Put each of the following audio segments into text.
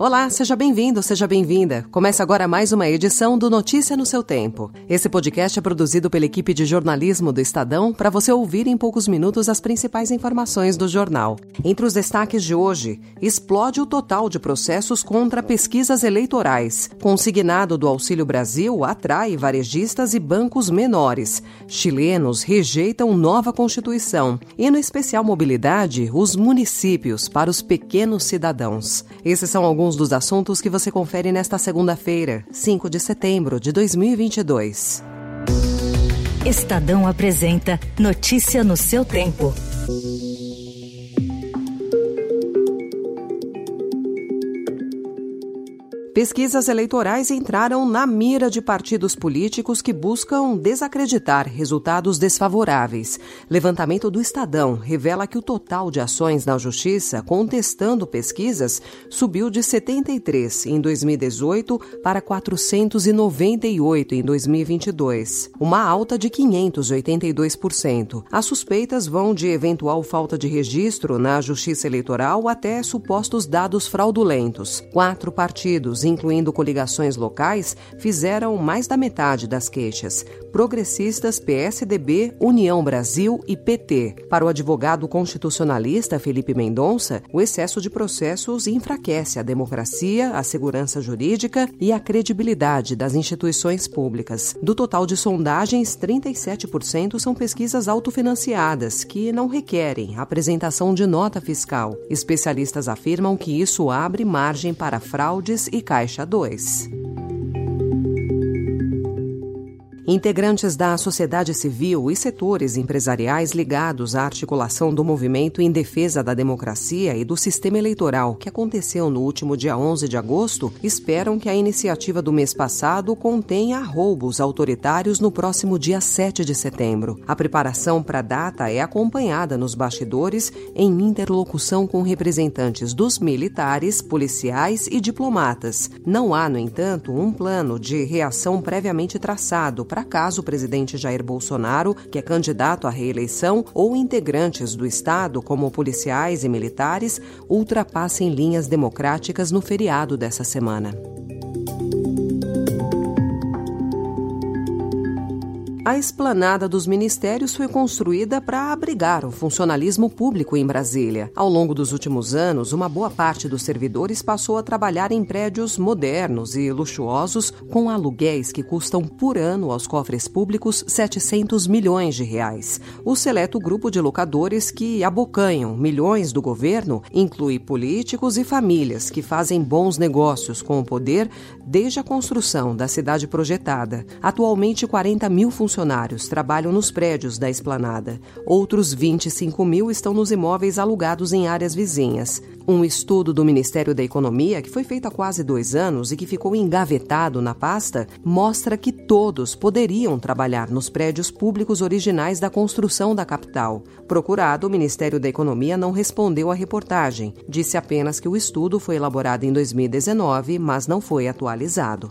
Olá, seja bem-vindo, seja bem-vinda. Começa agora mais uma edição do Notícia no seu Tempo. Esse podcast é produzido pela equipe de jornalismo do Estadão para você ouvir em poucos minutos as principais informações do jornal. Entre os destaques de hoje, explode o total de processos contra pesquisas eleitorais. Consignado do Auxílio Brasil atrai varejistas e bancos menores. Chilenos rejeitam nova Constituição. E no especial mobilidade, os municípios para os pequenos cidadãos. Esses são alguns alguns dos assuntos que você confere nesta segunda-feira, 5 de setembro de 2022. Estadão apresenta Notícia no seu tempo. Pesquisas eleitorais entraram na mira de partidos políticos que buscam desacreditar resultados desfavoráveis. Levantamento do Estadão revela que o total de ações na Justiça contestando pesquisas subiu de 73 em 2018 para 498 em 2022, uma alta de 582%. As suspeitas vão de eventual falta de registro na Justiça Eleitoral até supostos dados fraudulentos. Quatro partidos incluindo coligações locais, fizeram mais da metade das queixas. Progressistas, PSDB, União Brasil e PT. Para o advogado constitucionalista Felipe Mendonça, o excesso de processos enfraquece a democracia, a segurança jurídica e a credibilidade das instituições públicas. Do total de sondagens, 37% são pesquisas autofinanciadas, que não requerem apresentação de nota fiscal. Especialistas afirmam que isso abre margem para fraudes e Caixa 2. Integrantes da sociedade civil e setores empresariais ligados à articulação do movimento em defesa da democracia e do sistema eleitoral, que aconteceu no último dia 11 de agosto, esperam que a iniciativa do mês passado contenha roubos autoritários no próximo dia 7 de setembro. A preparação para a data é acompanhada nos bastidores em interlocução com representantes dos militares, policiais e diplomatas. Não há, no entanto, um plano de reação previamente traçado para para o presidente Jair Bolsonaro, que é candidato à reeleição, ou integrantes do Estado, como policiais e militares, ultrapassem linhas democráticas no feriado dessa semana. A esplanada dos ministérios foi construída para abrigar o funcionalismo público em Brasília. Ao longo dos últimos anos, uma boa parte dos servidores passou a trabalhar em prédios modernos e luxuosos com aluguéis que custam por ano aos cofres públicos 700 milhões de reais. O seleto grupo de locadores que abocanham milhões do governo inclui políticos e famílias que fazem bons negócios com o poder desde a construção da cidade projetada. Atualmente, 40 mil funcionários funcionários trabalham nos prédios da esplanada. Outros 25 mil estão nos imóveis alugados em áreas vizinhas. Um estudo do Ministério da Economia, que foi feito há quase dois anos e que ficou engavetado na pasta, mostra que todos poderiam trabalhar nos prédios públicos originais da construção da capital. Procurado, o Ministério da Economia não respondeu à reportagem. Disse apenas que o estudo foi elaborado em 2019, mas não foi atualizado.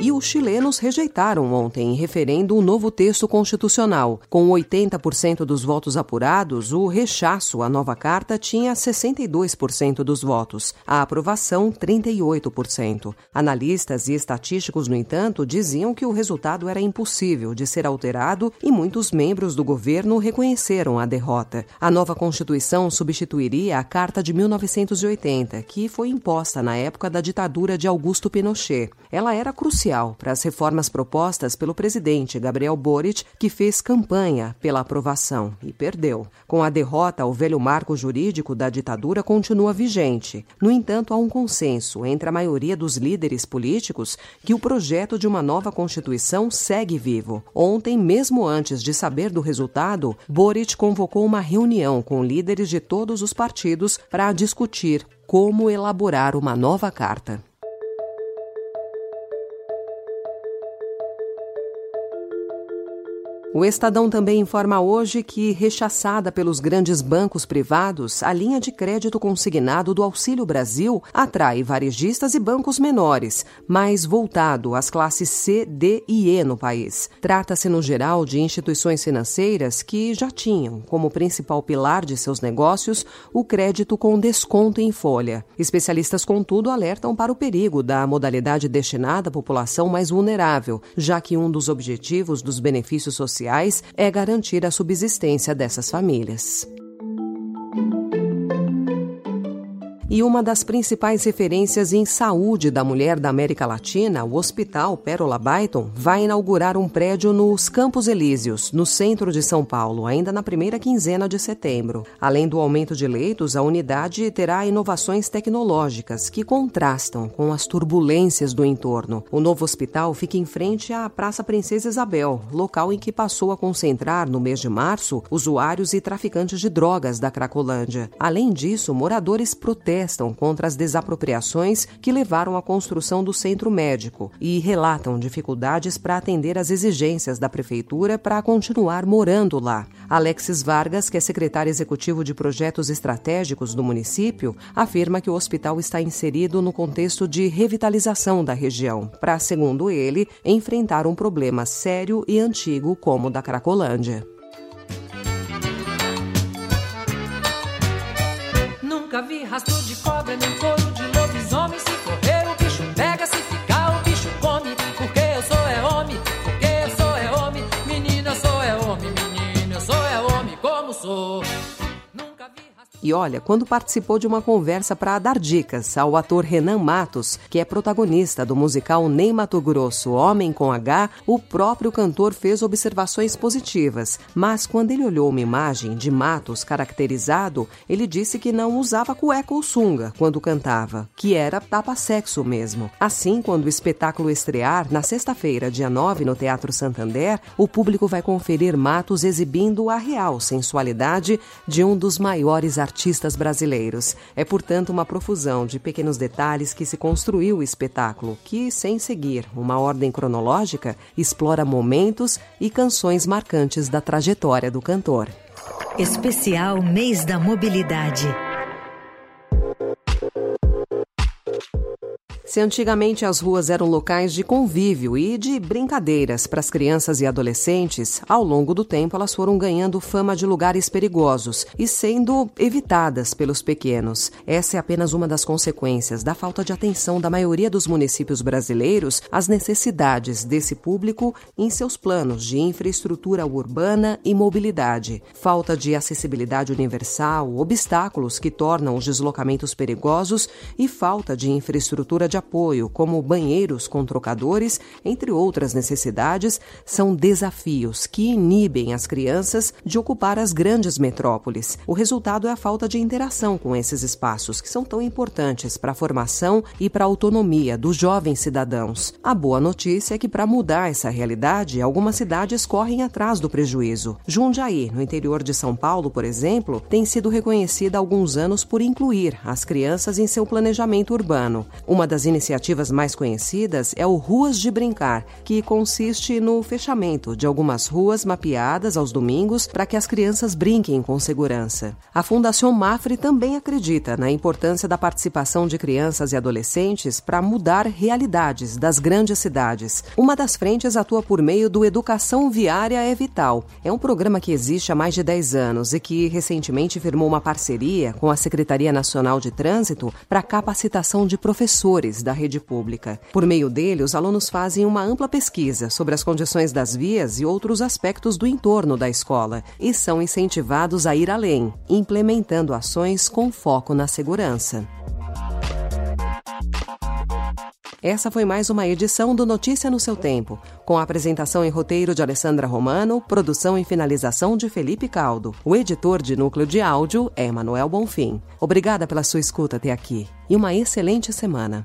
E os chilenos rejeitaram ontem em referendo um novo texto constitucional. Com 80% dos votos apurados, o rechaço à nova carta tinha 62% dos votos, a aprovação 38%. Analistas e estatísticos, no entanto, diziam que o resultado era impossível de ser alterado e muitos membros do governo reconheceram a derrota. A nova Constituição substituiria a Carta de 1980, que foi imposta na época da ditadura de Augusto Pinochet. Ela era crucial crucial para as reformas propostas pelo presidente Gabriel Boric, que fez campanha pela aprovação e perdeu. Com a derrota, o velho marco jurídico da ditadura continua vigente. No entanto, há um consenso entre a maioria dos líderes políticos que o projeto de uma nova Constituição segue vivo. Ontem, mesmo antes de saber do resultado, Boric convocou uma reunião com líderes de todos os partidos para discutir como elaborar uma nova carta. O Estadão também informa hoje que, rechaçada pelos grandes bancos privados, a linha de crédito consignado do Auxílio Brasil atrai varejistas e bancos menores, mais voltado às classes C, D e E no país. Trata-se, no geral, de instituições financeiras que já tinham como principal pilar de seus negócios o crédito com desconto em folha. Especialistas, contudo, alertam para o perigo da modalidade destinada à população mais vulnerável, já que um dos objetivos dos benefícios sociais é garantir a subsistência dessas famílias. E uma das principais referências em saúde da mulher da América Latina, o Hospital Pérola Byton, vai inaugurar um prédio nos Campos Elíseos, no centro de São Paulo, ainda na primeira quinzena de setembro. Além do aumento de leitos, a unidade terá inovações tecnológicas que contrastam com as turbulências do entorno. O novo hospital fica em frente à Praça Princesa Isabel, local em que passou a concentrar, no mês de março, usuários e traficantes de drogas da Cracolândia. Além disso, moradores protestam protestam contra as desapropriações que levaram à construção do centro médico e relatam dificuldades para atender às exigências da prefeitura para continuar morando lá. Alexis Vargas, que é secretário executivo de projetos estratégicos do município, afirma que o hospital está inserido no contexto de revitalização da região, para, segundo ele, enfrentar um problema sério e antigo como o da Cracolândia. Nunca vi rastro de cobra nem couro E olha, quando participou de uma conversa para dar dicas ao ator Renan Matos, que é protagonista do musical Ney Mato Grosso, Homem com H, o próprio cantor fez observações positivas. Mas quando ele olhou uma imagem de Matos caracterizado, ele disse que não usava cueca ou sunga quando cantava, que era tapa-sexo mesmo. Assim, quando o espetáculo estrear, na sexta-feira, dia 9, no Teatro Santander, o público vai conferir Matos exibindo a real sensualidade de um dos maiores artistas artistas brasileiros. É, portanto, uma profusão de pequenos detalhes que se construiu o espetáculo, que, sem seguir uma ordem cronológica, explora momentos e canções marcantes da trajetória do cantor. Especial Mês da Mobilidade. Se antigamente as ruas eram locais de convívio e de brincadeiras para as crianças e adolescentes, ao longo do tempo elas foram ganhando fama de lugares perigosos e sendo evitadas pelos pequenos. Essa é apenas uma das consequências da falta de atenção da maioria dos municípios brasileiros às necessidades desse público em seus planos de infraestrutura urbana e mobilidade. Falta de acessibilidade universal, obstáculos que tornam os deslocamentos perigosos e falta de infraestrutura de apoio, como banheiros com trocadores, entre outras necessidades, são desafios que inibem as crianças de ocupar as grandes metrópoles. O resultado é a falta de interação com esses espaços, que são tão importantes para a formação e para a autonomia dos jovens cidadãos. A boa notícia é que, para mudar essa realidade, algumas cidades correm atrás do prejuízo. Jundiaí, no interior de São Paulo, por exemplo, tem sido reconhecida há alguns anos por incluir as crianças em seu planejamento urbano. Uma das iniciativas mais conhecidas é o Ruas de Brincar, que consiste no fechamento de algumas ruas mapeadas aos domingos para que as crianças brinquem com segurança. A Fundação Mafre também acredita na importância da participação de crianças e adolescentes para mudar realidades das grandes cidades. Uma das frentes atua por meio do Educação Viária é Vital. É um programa que existe há mais de 10 anos e que recentemente firmou uma parceria com a Secretaria Nacional de Trânsito para capacitação de professores da rede pública. Por meio dele, os alunos fazem uma ampla pesquisa sobre as condições das vias e outros aspectos do entorno da escola e são incentivados a ir além, implementando ações com foco na segurança. Essa foi mais uma edição do Notícia no seu Tempo, com a apresentação em roteiro de Alessandra Romano, produção e finalização de Felipe Caldo. O editor de núcleo de áudio é Manuel Bonfim. Obrigada pela sua escuta até aqui e uma excelente semana.